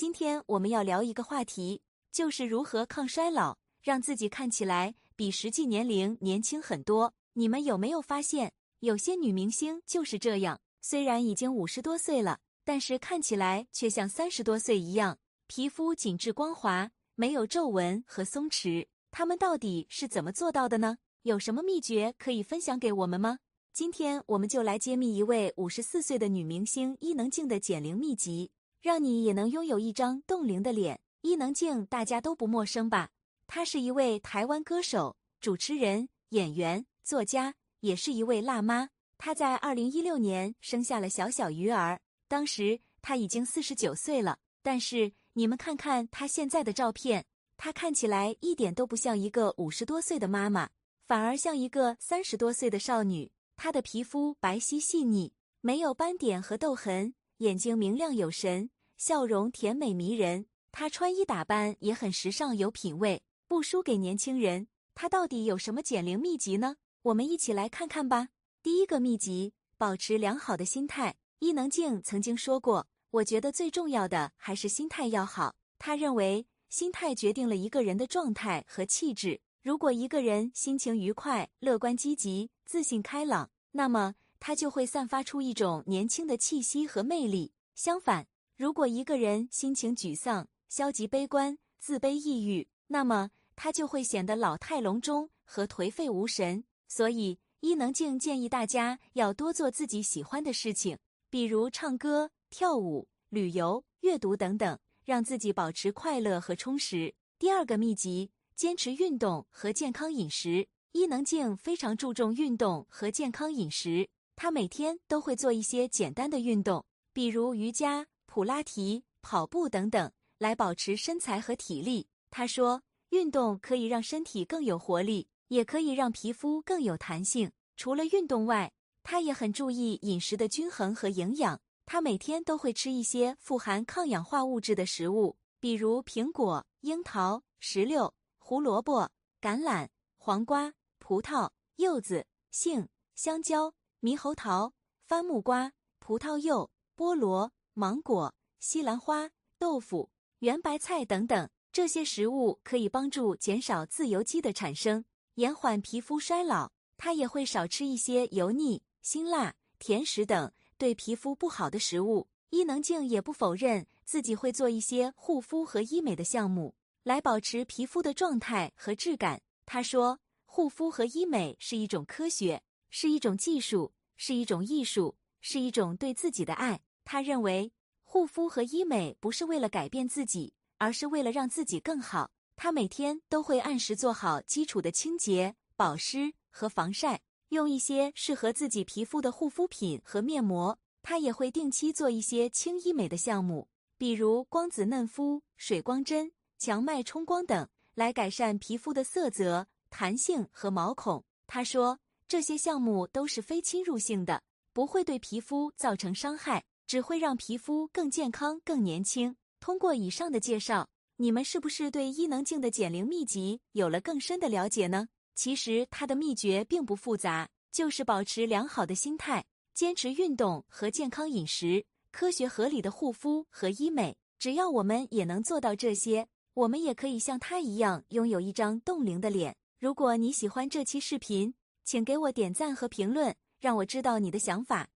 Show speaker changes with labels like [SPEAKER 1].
[SPEAKER 1] 今天我们要聊一个话题，就是如何抗衰老，让自己看起来比实际年龄年轻很多。你们有没有发现，有些女明星就是这样，虽然已经五十多岁了，但是看起来却像三十多岁一样，皮肤紧致光滑，没有皱纹和松弛。她们到底是怎么做到的呢？有什么秘诀可以分享给我们吗？今天我们就来揭秘一位五十四岁的女明星伊能静的减龄秘籍，让你也能拥有一张冻龄的脸。伊能静大家都不陌生吧？她是一位台湾歌手、主持人、演员。作家也是一位辣妈，她在二零一六年生下了小小鱼儿，当时她已经四十九岁了。但是你们看看她现在的照片，她看起来一点都不像一个五十多岁的妈妈，反而像一个三十多岁的少女。她的皮肤白皙细腻，没有斑点和痘痕，眼睛明亮有神，笑容甜美迷人。她穿衣打扮也很时尚有品味，不输给年轻人。她到底有什么减龄秘籍呢？我们一起来看看吧。第一个秘籍：保持良好的心态。伊能静曾经说过：“我觉得最重要的还是心态要好。”他认为，心态决定了一个人的状态和气质。如果一个人心情愉快、乐观积极、自信开朗，那么他就会散发出一种年轻的气息和魅力。相反，如果一个人心情沮丧、消极悲观、自卑抑郁，那么他就会显得老态龙钟和颓废无神。所以，伊能静建议大家要多做自己喜欢的事情，比如唱歌、跳舞、旅游、阅读等等，让自己保持快乐和充实。第二个秘籍：坚持运动和健康饮食。伊能静非常注重运动和健康饮食，她每天都会做一些简单的运动，比如瑜伽、普拉提、跑步等等，来保持身材和体力。她说，运动可以让身体更有活力。也可以让皮肤更有弹性。除了运动外，他也很注意饮食的均衡和营养。他每天都会吃一些富含抗氧化物质的食物，比如苹果、樱桃、石榴、胡萝卜、橄榄、黄瓜、葡萄、柚子、杏、香蕉、猕猴桃、番木瓜、葡萄柚、菠萝、芒果、西兰花、豆腐、圆白菜等等。这些食物可以帮助减少自由基的产生。延缓皮肤衰老，他也会少吃一些油腻、辛辣、甜食等对皮肤不好的食物。伊能静也不否认自己会做一些护肤和医美的项目，来保持皮肤的状态和质感。他说：“护肤和医美是一种科学，是一种技术，是一种艺术，是一种对自己的爱。”他认为，护肤和医美不是为了改变自己，而是为了让自己更好。他每天都会按时做好基础的清洁、保湿和防晒，用一些适合自己皮肤的护肤品和面膜。他也会定期做一些轻医美的项目，比如光子嫩肤、水光针、强脉冲光等，来改善皮肤的色泽、弹性和毛孔。他说，这些项目都是非侵入性的，不会对皮肤造成伤害，只会让皮肤更健康、更年轻。通过以上的介绍。你们是不是对伊能静的减龄秘籍有了更深的了解呢？其实她的秘诀并不复杂，就是保持良好的心态，坚持运动和健康饮食，科学合理的护肤和医美。只要我们也能做到这些，我们也可以像她一样拥有一张冻龄的脸。如果你喜欢这期视频，请给我点赞和评论，让我知道你的想法。